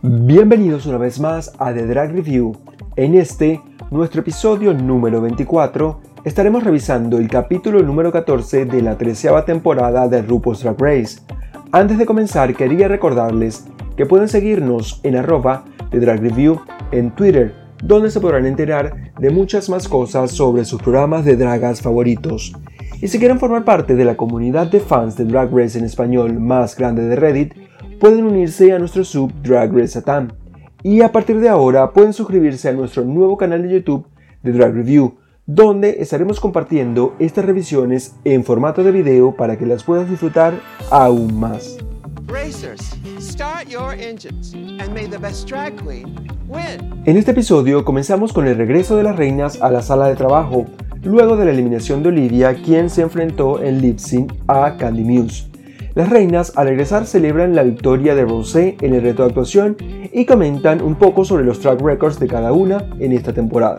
Bienvenidos una vez más a The Drag Review. En este, nuestro episodio número 24, estaremos revisando el capítulo número 14 de la treceava temporada de RuPaul's Drag Race. Antes de comenzar, quería recordarles que pueden seguirnos en arroba The Drag Review en Twitter, donde se podrán enterar de muchas más cosas sobre sus programas de dragas favoritos. Y si quieren formar parte de la comunidad de fans de Drag Race en español más grande de Reddit, pueden unirse a nuestro sub Drag Race Atam. Y a partir de ahora pueden suscribirse a nuestro nuevo canal de YouTube de Drag Review, donde estaremos compartiendo estas revisiones en formato de video para que las puedas disfrutar aún más. En este episodio comenzamos con el regreso de las reinas a la sala de trabajo, luego de la eliminación de Olivia, quien se enfrentó en lip sync a Candy Muse. Las reinas al regresar celebran la victoria de Rosé en el reto de actuación y comentan un poco sobre los track records de cada una en esta temporada.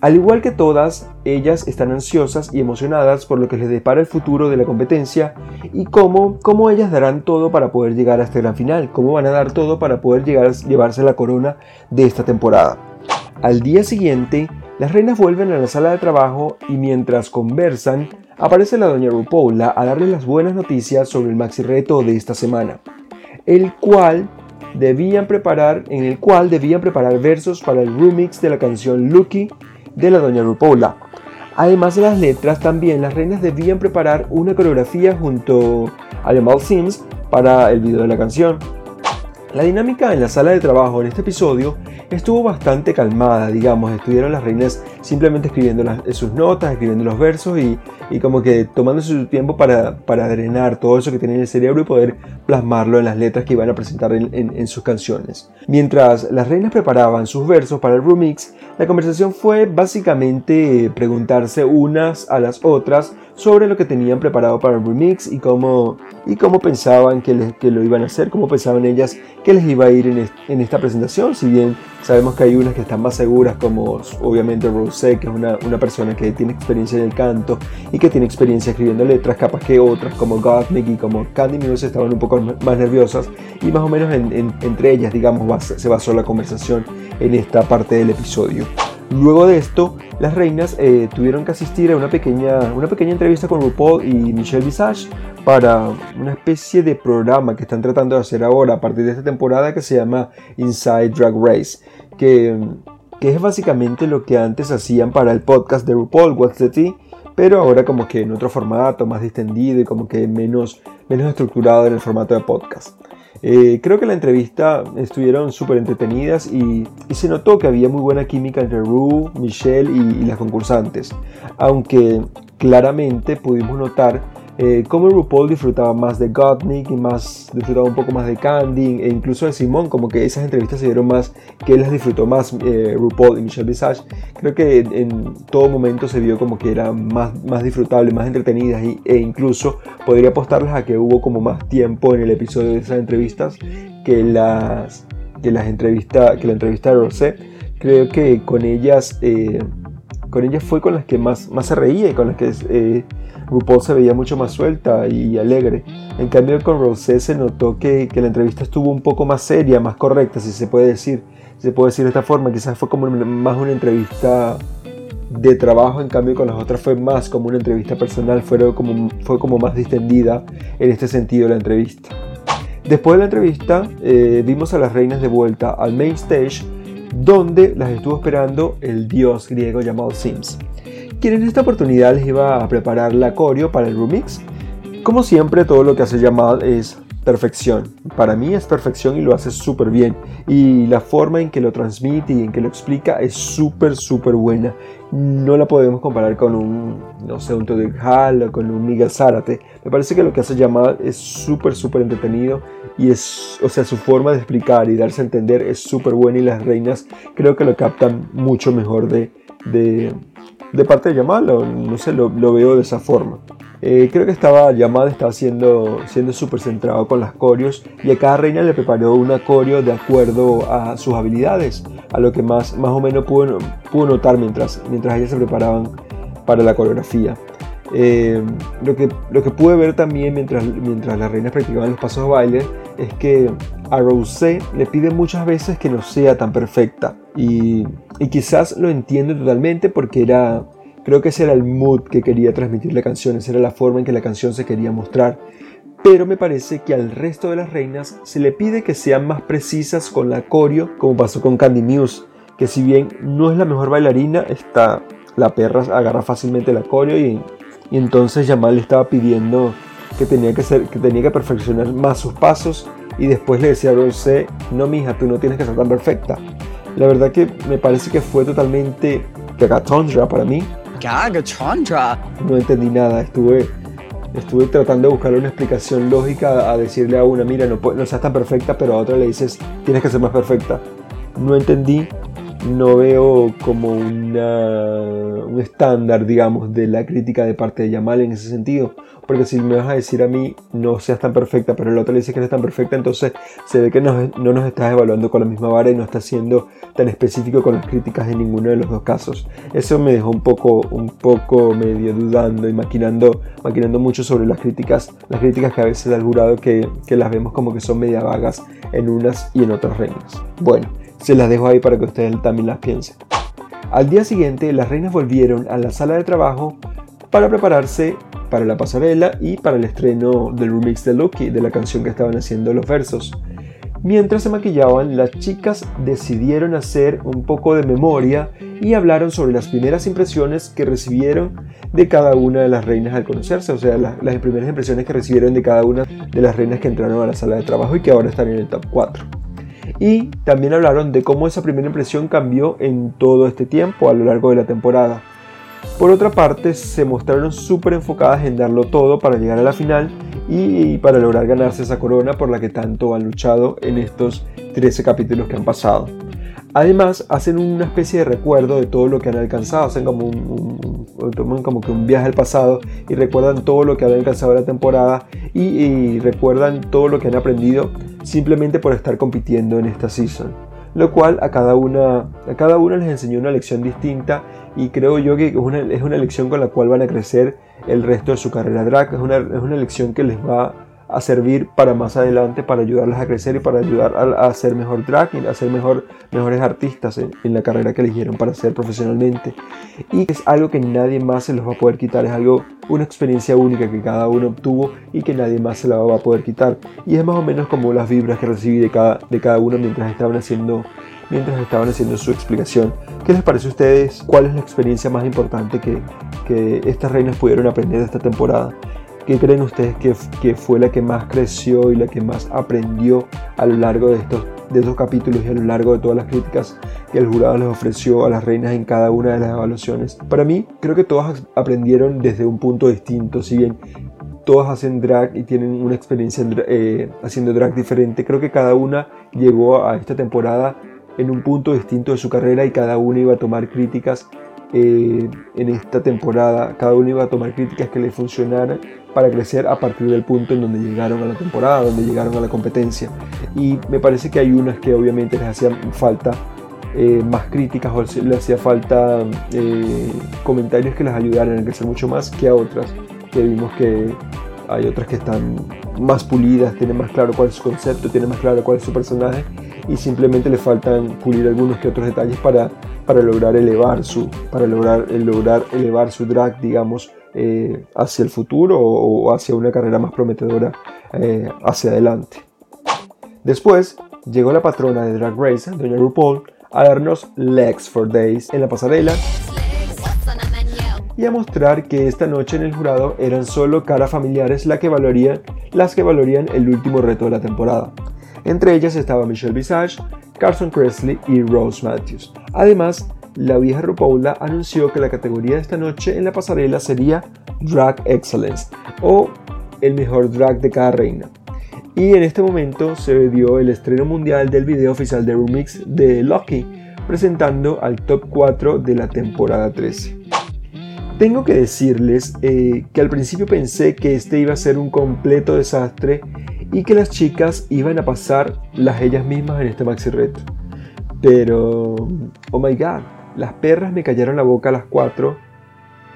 Al igual que todas, ellas están ansiosas y emocionadas por lo que les depara el futuro de la competencia y cómo, cómo ellas darán todo para poder llegar a este gran final, cómo van a dar todo para poder llegar a llevarse la corona de esta temporada. Al día siguiente, las reinas vuelven a la sala de trabajo y mientras conversan, aparece la doña RuPaul a darle las buenas noticias sobre el maxi reto de esta semana, el cual debían preparar, en el cual debían preparar versos para el remix de la canción Lucky de la doña RuPaul. Además de las letras, también las reinas debían preparar una coreografía junto a Jamal Sims para el video de la canción. La dinámica en la sala de trabajo en este episodio estuvo bastante calmada, digamos, estuvieron las reinas simplemente escribiendo sus notas, escribiendo los versos y, como que tomándose su tiempo para, para, drenar todo eso que tienen en el cerebro y poder plasmarlo en las letras que iban a presentar en, en sus canciones. Mientras las reinas preparaban sus versos para el remix, la conversación fue básicamente preguntarse unas a las otras sobre lo que tenían preparado para el remix y cómo, y cómo pensaban que, que lo iban a hacer, cómo pensaban ellas que les iba a ir en, en, esta presentación, si bien sabemos que hay unas que están más seguras, como obviamente Rosé, que es una, una, persona que tiene experiencia en el canto y que tiene experiencia escribiendo letras, capaz que otras como Gottmik y como Candy Muse estaban un poco más nerviosas y más o menos entre ellas, digamos, se basó la conversación en esta parte del episodio. Luego de esto, las reinas eh, tuvieron que asistir a una pequeña, una pequeña entrevista con RuPaul y Michelle Visage para una especie de programa que están tratando de hacer ahora a partir de esta temporada que se llama Inside Drag Race, que, que es básicamente lo que antes hacían para el podcast de RuPaul, What's the Tea, pero ahora como que en otro formato, más distendido y como que menos, menos estructurado en el formato de podcast. Eh, creo que la entrevista estuvieron súper entretenidas y, se notó que había muy buena química entre Rue, Michelle y las concursantes, aunque claramente pudimos notar eh, como RuPaul disfrutaba más de Gottmik y más, disfrutaba un poco más de Candy e incluso de Simón, como que esas entrevistas se dieron más, que él las disfrutó más eh, RuPaul y Michelle Visage. Creo que en, todo momento se vio como que eran más, más disfrutables, más entretenidas e incluso podría apostarles a que hubo como más tiempo en el episodio de esas entrevistas que las, que las entrevistas, que la entrevista de Rosé. Creo que con ellas, eh, con ellas fue con las que más, más se reía y con las que RuPaul se veía mucho más suelta y alegre. En cambio con Rosé se notó que, la entrevista estuvo un poco más seria, más correcta, si se puede decir. se puede decir de esta forma, quizás fue como más una entrevista de trabajo, en cambio con las otras fue más como una entrevista personal, fue como, fue como más distendida en este sentido la entrevista. Después de la entrevista eh, vimos a las reinas de vuelta al main stage donde las estuvo esperando el dios griego llamado Sims quien en esta oportunidad les iba a preparar la coreo para el remix. Como siempre, todo lo que hace Jamal es perfección. Para mí es perfección y lo hace súper bien. Y la forma en que lo transmite y en que lo explica es súper, súper buena. No la podemos comparar con un, no sé, un Todd Hall o con un Miguel Zárate. Me parece que lo que hace Jamal es súper, súper entretenido. Y es, o sea, su forma de explicar y darse a entender es súper buena. Y las reinas creo que lo captan mucho mejor de, de, de parte de Yamal, no sé, lo, veo de esa forma. Eh, creo que estaba Yamal estaba siendo siendo súper centrado con las coreos y a cada reina le preparó una coreo de acuerdo a sus habilidades, a lo que más, más o menos pudo, pudo notar mientras, mientras ellas se preparaban para la coreografía. Eh, lo, que, lo que pude ver también mientras, mientras las reinas practicaban los pasos de baile es que a Rosé le pide muchas veces que no sea tan perfecta y, y quizás lo entiende totalmente porque era, creo que ese era el mood que quería transmitir la canción, esa era la forma en que la canción se quería mostrar. Pero me parece que al resto de las reinas se le pide que sean más precisas con la coreo, como pasó con Candy Muse, que si bien no es la mejor bailarina, está, la perra agarra fácilmente la coreo y y entonces Yamal le estaba pidiendo que tenía que, ser, que tenía que perfeccionar más sus pasos y después le decía a Rosé, no mija, tú no tienes que ser tan perfecta. La verdad que me parece que fue totalmente gagatondra para mí. Gagatondra. No entendí nada, estuve, estuve tratando de buscar una explicación lógica a decirle a una, mira, no, no seas tan perfecta, pero a otra le dices, tienes que ser más perfecta. No entendí no veo como una, un estándar, digamos, de la crítica de parte de Yamal en ese sentido. Porque si me vas a decir a mí, no seas tan perfecta, pero el otro le dice que eres tan perfecta, entonces se ve que no, no nos estás evaluando con la misma vara y no estás siendo tan específico con las críticas en ninguno de los dos casos. Eso me dejó un poco, un poco medio dudando y maquinando, maquinando mucho sobre las críticas, las críticas que a veces da el jurado que, que las vemos como que son media vagas en unas y en otras reinas. Bueno, se las dejo ahí para que ustedes también las piensen. Al día siguiente, las reinas volvieron a la sala de trabajo para prepararse para la pasarela y para el estreno del remix de Loki de la canción que estaban haciendo los versos. Mientras se maquillaban, las chicas decidieron hacer un poco de memoria y hablaron sobre las primeras impresiones que recibieron de cada una de las reinas al conocerse, o sea, las, las primeras impresiones que recibieron de cada una de las reinas que entraron a la sala de trabajo y que ahora están en el top 4. Y también hablaron de cómo esa primera impresión cambió en todo este tiempo a lo largo de la temporada. Por otra parte, se mostraron súper enfocadas en darlo todo para llegar a la final y para lograr ganarse esa corona por la que tanto han luchado en estos 13 capítulos que han pasado. Además, hacen una especie de recuerdo de todo lo que han alcanzado, hacen como un, como que un viaje al pasado y recuerdan todo lo que han alcanzado la temporada y, recuerdan todo lo que han aprendido simplemente por estar compitiendo en esta season. Lo cual a cada una, a cada una les enseñó una lección distinta y creo yo que es una, es una lección con la cual van a crecer el resto de su carrera drag. Es una, es una lección que les va a servir para más adelante, para ayudarlas a crecer y para ayudar a, a ser mejor drag y a ser mejor, mejores artistas en, la carrera que eligieron para hacer profesionalmente. Y es algo que nadie más se los va a poder quitar, es algo, una experiencia única que cada uno obtuvo y que nadie más se la va a poder quitar. Y es más o menos como las vibras que recibí de cada, de cada uno mientras estaban haciendo mientras estaban haciendo su explicación. ¿Qué les parece a ustedes? ¿Cuál es la experiencia más importante que, que estas reinas pudieron aprender de esta temporada? ¿Qué creen ustedes que, fue la que más creció y la que más aprendió a lo largo de estos, de capítulos y a lo largo de todas las críticas que el jurado les ofreció a las reinas en cada una de las evaluaciones? Para mí, creo que todas aprendieron desde un punto distinto, si bien todas hacen drag y tienen una experiencia eh, haciendo drag diferente, creo que cada una llegó a esta temporada en un punto distinto de su carrera y cada una iba a tomar críticas eh, en esta temporada. Cada uno iba a tomar críticas que le funcionaran para crecer a partir del punto en donde llegaron a la temporada, donde llegaron a la competencia. Y me parece que hay unas que obviamente les hacían falta eh, más críticas o les hacía falta eh, comentarios que les ayudaran a crecer mucho más que a otras que vimos que hay otras que están más pulidas, tienen más claro cuál es su concepto, tienen más claro cuál es su personaje y simplemente le faltan pulir algunos que otros detalles para para lograr elevar su, para lograr, eh, lograr elevar su drag, digamos, eh, hacia el futuro o, hacia una carrera más prometedora eh, hacia adelante. Después llegó la patrona de Drag Race, Doña RuPaul, a darnos Legs for Days en la pasarela y a mostrar que esta noche en el jurado eran solo caras familiares las que valorían, las que valorían el último reto de la temporada. Entre ellas estaba Michelle Visage, Carson Kressley y Rose Matthews. Además, la vieja RuPaula anunció que la categoría de esta noche en la pasarela sería Drag Excellence o el mejor drag de cada reina. Y en este momento se dio el estreno mundial del video oficial de Remix de Lucky, presentando al top 4 de la temporada 13. Tengo que decirles eh, que al principio pensé que este iba a ser un completo desastre y que las chicas iban a pasar las ellas mismas en este maxi reto. Pero, oh my god, las perras me cayeron la boca a las cuatro.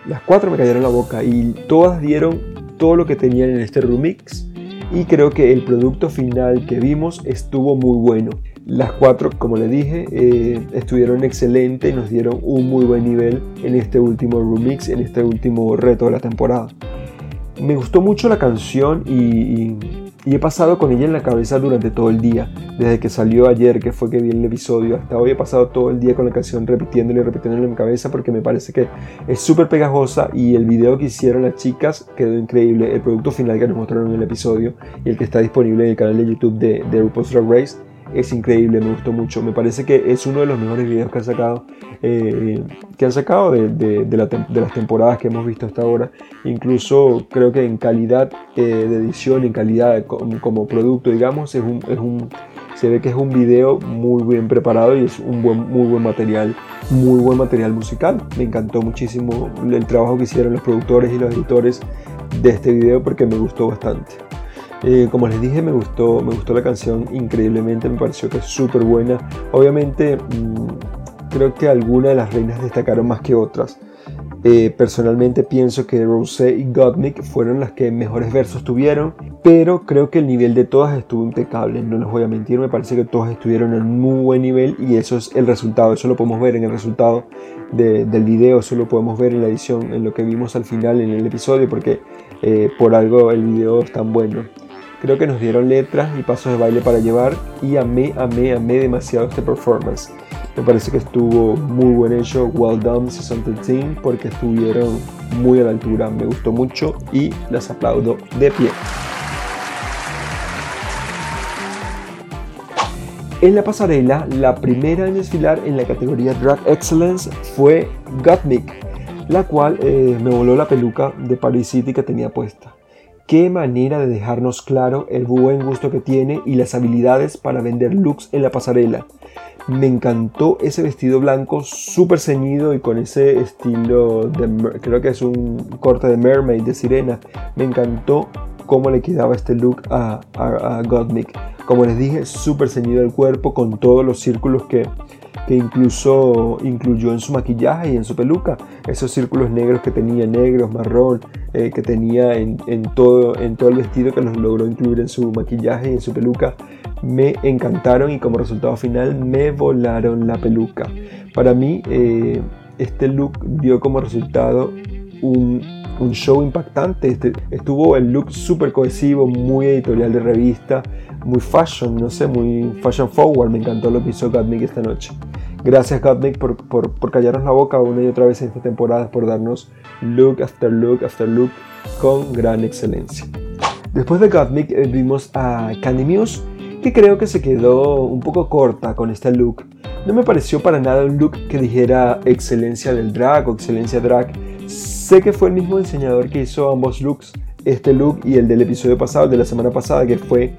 Las cuatro me cayeron la boca y todas dieron todo lo que tenían en este remix. Y creo que el producto final que vimos estuvo muy bueno. Las cuatro, como le dije, eh, estuvieron excelentes y nos dieron un muy buen nivel en este último remix, en este último reto de la temporada. Me gustó mucho la canción y, he pasado con ella en la cabeza durante todo el día. Desde que salió ayer, que fue que vi el episodio, hasta hoy he pasado todo el día con la canción repitiéndola y repitiéndola en mi cabeza porque me parece que es súper pegajosa y el video que hicieron las chicas quedó increíble. El producto final que nos mostraron en el episodio y el que está disponible en el canal de YouTube de, de RuPaul's Drag Race es increíble, me gustó mucho. Me parece que es uno de los mejores videos que han sacado, eh, que han sacado de, las temporadas que hemos visto hasta ahora. Incluso creo que en calidad eh, de edición, en calidad como, producto, digamos, es un, se ve que es un video muy bien preparado y es un buen, muy buen material, muy buen material musical. Me encantó muchísimo el trabajo que hicieron los productores y los editores de este video porque me gustó bastante. Eh, como les dije, me gustó, me gustó la canción increíblemente, me pareció que es súper buena. Obviamente, mm, creo que algunas de las reinas destacaron más que otras. Eh, personalmente pienso que Rosé y Gottmik fueron las que mejores versos tuvieron, pero creo que el nivel de todas estuvo impecable, no les voy a mentir, me parece que todas estuvieron en muy buen nivel y eso es el resultado, eso lo podemos ver en el resultado del video, eso lo podemos ver en la edición, en lo que vimos al final en el episodio, porque eh, por algo el video es tan bueno. Creo que nos dieron letras y pasos de baile para llevar y amé, amé, amé demasiado este performance. Me parece que estuvo muy buen hecho, well done Season 13 porque estuvieron muy a la altura, me gustó mucho y las aplaudo de pie. En la pasarela, la primera en desfilar en la categoría Drag Excellence fue Gottmik, la cual eh, me voló la peluca de Paris City que tenía puesta. Qué manera de dejarnos claro el buen gusto que tiene y las habilidades para vender looks en la pasarela. Me encantó ese vestido blanco súper ceñido y con ese estilo de, creo que es un corte de mermaid, de sirena. Me encantó cómo le quedaba este look a, a, Como les dije, súper ceñido el cuerpo con todos los círculos que, que incluso incluyó en su maquillaje y en su peluca. Esos círculos negros que tenía, negros, marrón, eh, que tenía en, todo, en todo el vestido que los logró incluir en su maquillaje y en su peluca, me encantaron y como resultado final me volaron la peluca. Para mí, eh, este look dio como resultado un un show impactante. Este, estuvo el look súper cohesivo, muy editorial de revista, muy fashion, no sé, muy fashion forward. Me encantó lo que hizo Gottmik esta noche. Gracias Gottmik por, por, por, callarnos la boca una y otra vez en esta temporada, por darnos look after look after look con gran excelencia. Después de Gottmik eh, vimos a Candy Muse, que creo que se quedó un poco corta con este look. No me pareció para nada un look que dijera excelencia del drag o excelencia drag Sé que fue el mismo diseñador que hizo ambos looks, este look y el del episodio pasado, de la semana pasada, que fue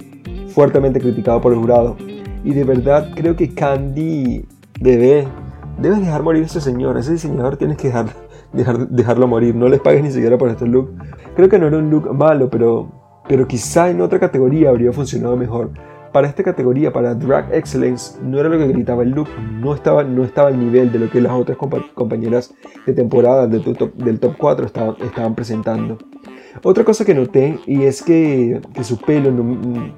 fuertemente criticado por el jurado. Y de verdad creo que Candy debe, debes dejar morir a ese señor, ese diseñador tienes que dejar, dejarlo morir, no les pagues ni siquiera por este look. Creo que no era un look malo, pero, pero quizá en otra categoría habría funcionado mejor para esta categoría, para Drag Excellence, no era lo que gritaba el look, no estaba, no estaba al nivel de lo que las otras compañeras de temporada del top, del top 4 estaban, presentando. Otra cosa que noté y es que, su pelo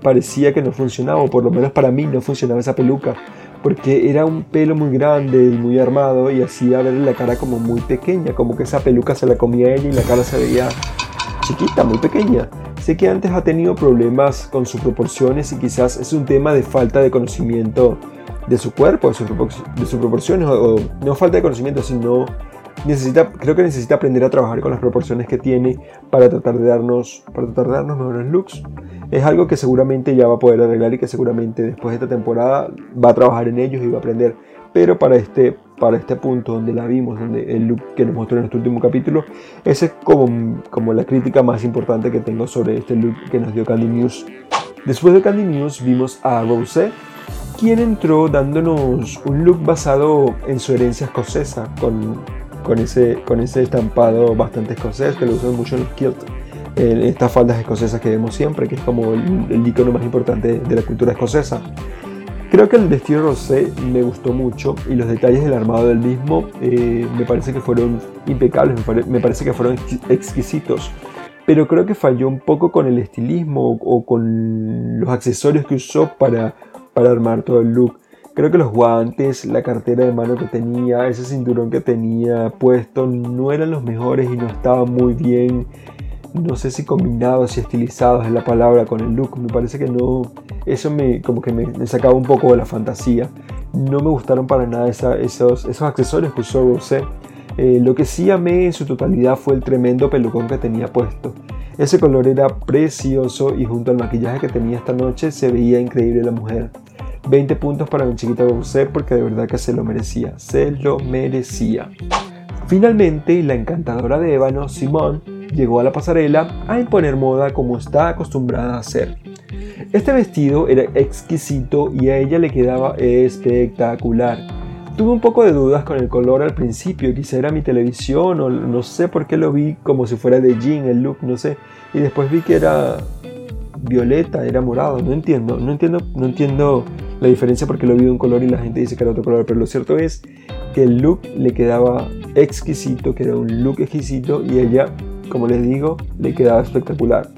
parecía que no funcionaba, o por lo menos para mí no funcionaba esa peluca, porque era un pelo muy grande y muy armado y hacía ver la cara como muy pequeña, como que esa peluca se la comía ella y la cara se veía chiquita, muy pequeña. Sé que antes ha tenido problemas con sus proporciones y quizás es un tema de falta de conocimiento de su cuerpo, de, sus proporciones, o, no falta de conocimiento, sino necesita, creo que necesita aprender a trabajar con las proporciones que tiene para tratar de darnos, para tratar de darnos mejores looks. Es algo que seguramente ya va a poder arreglar y que seguramente después de esta temporada va a trabajar en ellos y va a aprender. Pero para este, para este punto donde la vimos, donde el look que nos mostró en este último capítulo, esa es como, como la crítica más importante que tengo sobre este look que nos dio Candy Muse. Después de Candy Muse vimos a Rosé, quien entró dándonos un look basado en su herencia escocesa, con, con ese, con ese estampado bastante escocés que lo usan mucho en los kilt, en estas faldas escocesas que vemos siempre, que es como el, el icono más importante de la cultura escocesa. Creo que el vestido rosé me gustó mucho y los detalles del armado del mismo eh, me parece que fueron impecables, me, parece que fueron exquisitos. Pero creo que falló un poco con el estilismo o, con los accesorios que usó para, para armar todo el look. Creo que los guantes, la cartera de mano que tenía, ese cinturón que tenía puesto no eran los mejores y no estaban muy bien no sé si combinados y estilizados es la palabra con el look. Me parece que no, eso me, como que me, sacaba un poco de la fantasía. No me gustaron para nada esos, esos accesorios que usó Rosé. Eh, lo que sí amé en su totalidad fue el tremendo pelucón que tenía puesto. Ese color era precioso y junto al maquillaje que tenía esta noche se veía increíble la mujer. 20 puntos para mi chiquita Rosé porque de verdad que se lo merecía, se lo merecía. Finalmente, la encantadora de ébano, Simone, llegó a la pasarela a imponer moda como está acostumbrada a hacer. Este vestido era exquisito y a ella le quedaba espectacular. Tuve un poco de dudas con el color al principio, quizá era mi televisión o no sé por qué lo vi como si fuera de jean el look, no sé. Y después vi que era violeta, era morado, no entiendo, no entiendo, no entiendo la diferencia porque lo vi de un color y la gente dice que era otro color, pero lo cierto es que el look le quedaba exquisito, que era un look exquisito y ella como les digo, le quedaba espectacular.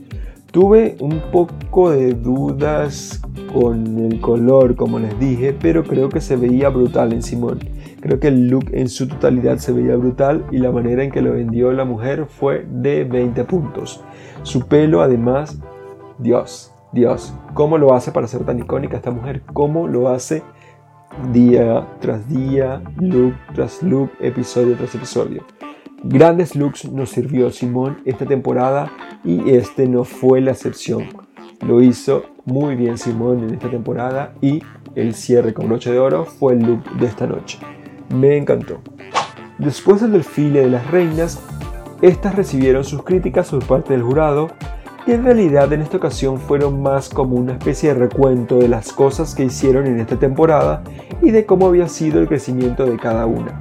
Tuve un poco de dudas con el color, como les dije, pero creo que se veía brutal en Simón. Creo que el look en su totalidad se veía brutal y la manera en que lo vendió la mujer fue de 20 puntos. Su pelo, además, Dios, Dios, ¿cómo lo hace para ser tan icónica esta mujer? ¿Cómo lo hace día tras día, look tras look, episodio tras episodio? Grandes looks nos sirvió Simón esta temporada y este no fue la excepción. Lo hizo muy bien Simón en esta temporada y el cierre con broche de oro fue el look de esta noche. Me encantó. Después del desfile de las reinas, estas recibieron sus críticas por parte del jurado, que en realidad en esta ocasión fueron más como una especie de recuento de las cosas que hicieron en esta temporada y de cómo había sido el crecimiento de cada una.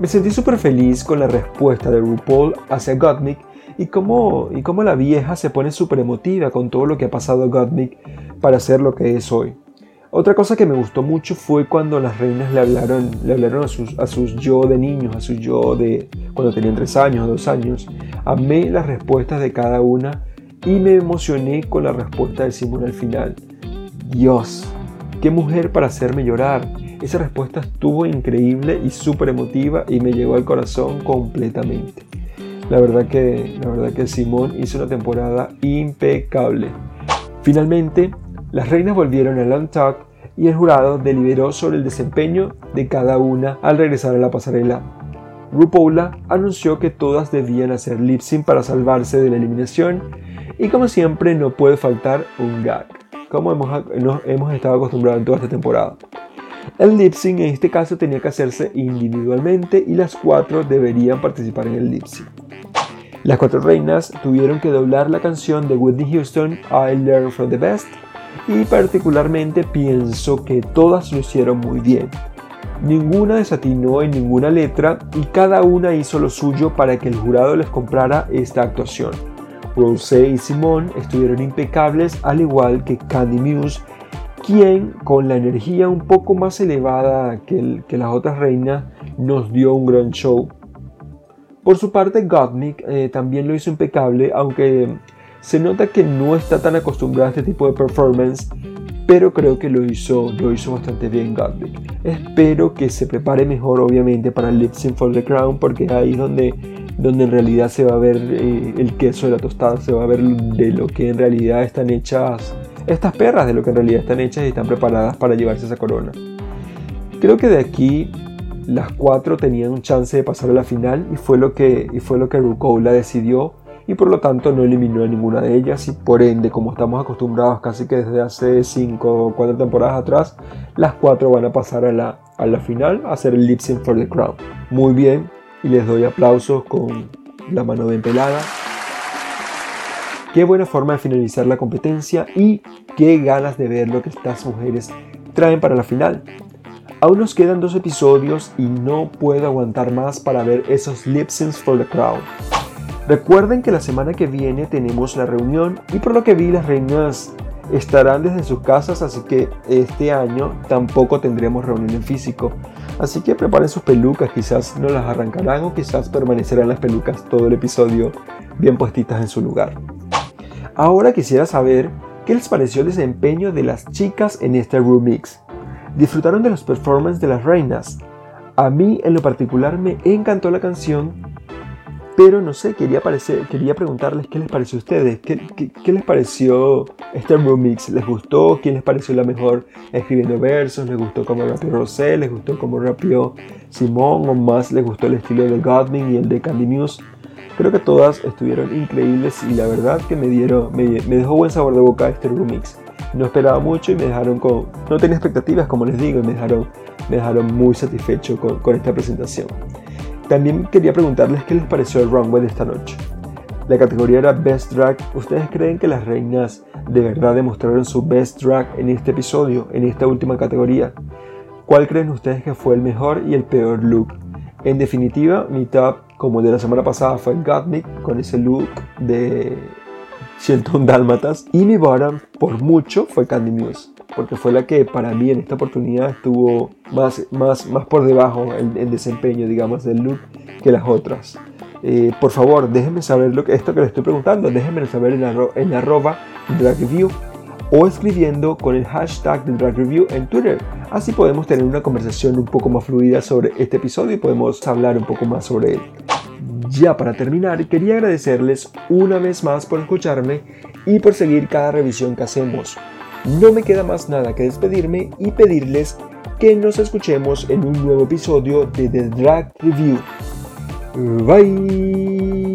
Me sentí súper feliz con la respuesta de RuPaul hacia Gottmik y cómo, y cómo la vieja se pone súper emotiva con todo lo que ha pasado a Gottmik para ser lo que es hoy. Otra cosa que me gustó mucho fue cuando las reinas le hablaron, le hablaron a, sus, a sus yo de niños, a sus yo de cuando tenían 3 años, 2 años. Amé las respuestas de cada una y me emocioné con la respuesta de Simón al final. Dios, qué mujer para hacerme llorar. Esa respuesta estuvo increíble y súper emotiva y me llegó al corazón completamente. La verdad que, la verdad que Simón hizo una temporada impecable. Finalmente, las reinas volvieron al Talk y el jurado deliberó sobre el desempeño de cada una al regresar a la pasarela. RuPaula anunció que todas debían hacer lip sync para salvarse de la eliminación y como siempre no puede faltar un gag, como hemos, hemos estado acostumbrados en toda esta temporada. El lip sync en este caso tenía que hacerse individualmente y las cuatro deberían participar en el lip sync. Las cuatro reinas tuvieron que doblar la canción de Whitney Houston I Learn From The Best y particularmente pienso que todas lo hicieron muy bien. Ninguna desatinó en ninguna letra y cada una hizo lo suyo para que el jurado les comprara esta actuación. Rosé y Simone estuvieron impecables al igual que Candy Muse quien con la energía un poco más elevada que, las otras reinas nos dio un gran show. Por su parte, Gottmik eh, también lo hizo impecable, aunque se nota que no está tan acostumbrado a este tipo de performance, pero creo que lo hizo, lo hizo bastante bien Gottmik. Espero que se prepare mejor, obviamente, para el Lip Sync for the Crown, porque ahí es donde, donde en realidad se va a ver eh, el queso de la tostada, se va a ver de lo que en realidad están hechas estas perras de lo que en realidad están hechas y están preparadas para llevarse esa corona. Creo que de aquí las cuatro tenían un chance de pasar a la final y fue lo que, y fue lo que decidió y por lo tanto no eliminó a ninguna de ellas y por ende como estamos acostumbrados casi que desde hace 5 o 4 temporadas atrás las cuatro van a pasar a la, a la final a hacer el lip sync for the crown muy bien y les doy aplausos con la mano bien pelada Qué buena forma de finalizar la competencia y qué ganas de ver lo que estas mujeres traen para la final. Aún nos quedan dos episodios y no puedo aguantar más para ver esos lip syncs for the crowd. Recuerden que la semana que viene tenemos la reunión y por lo que vi las reinas estarán desde sus casas, así que este año tampoco tendremos reunión en físico. Así que preparen sus pelucas, quizás no las arrancarán o quizás permanecerán las pelucas todo el episodio bien puestitas en su lugar. Ahora quisiera saber qué les pareció el desempeño de las chicas en este remix. ¿Disfrutaron de los performances de las reinas? A mí en lo particular me encantó la canción pero no sé, quería, quería preguntarles qué les pareció a ustedes, qué, les pareció este remix, ¿les gustó? ¿Quién les pareció la mejor escribiendo versos? ¿Les gustó cómo rapió Rosé? ¿Les gustó cómo rapió Simón? ¿O más les gustó el estilo de Godwin y el de Candy Muse? Creo que todas estuvieron increíbles y la verdad que me, dieron, me, dejó buen sabor de boca este remix. No esperaba mucho y me dejaron con... No tenía expectativas, como les digo, y me dejaron, me dejaron muy satisfecho con, con esta presentación. También quería preguntarles qué les pareció el runway de esta noche. La categoría era Best Drag. ¿Ustedes creen que las reinas de verdad demostraron su Best Drag en este episodio, en esta última categoría? ¿Cuál creen ustedes que fue el mejor y el peor look? En definitiva, mi top, como el de la semana pasada, fue Gottmik con ese look de 101 dálmatas. Y mi bottom, por mucho, fue Candy Muse porque fue la que para mí en esta oportunidad estuvo más, más, más por debajo en, desempeño, digamos, del look que las otras. Eh, por favor, déjenme saber lo que, esto que les estoy preguntando, déjenme saber en, la, en arroba drag review o escribiendo con el hashtag de drag review en Twitter. Así podemos tener una conversación un poco más fluida sobre este episodio y podemos hablar un poco más sobre él. Ya para terminar, quería agradecerles una vez más por escucharme y por seguir cada revisión que hacemos. No me queda más nada que despedirme y pedirles que nos escuchemos en un nuevo episodio de The Drag Review. Bye.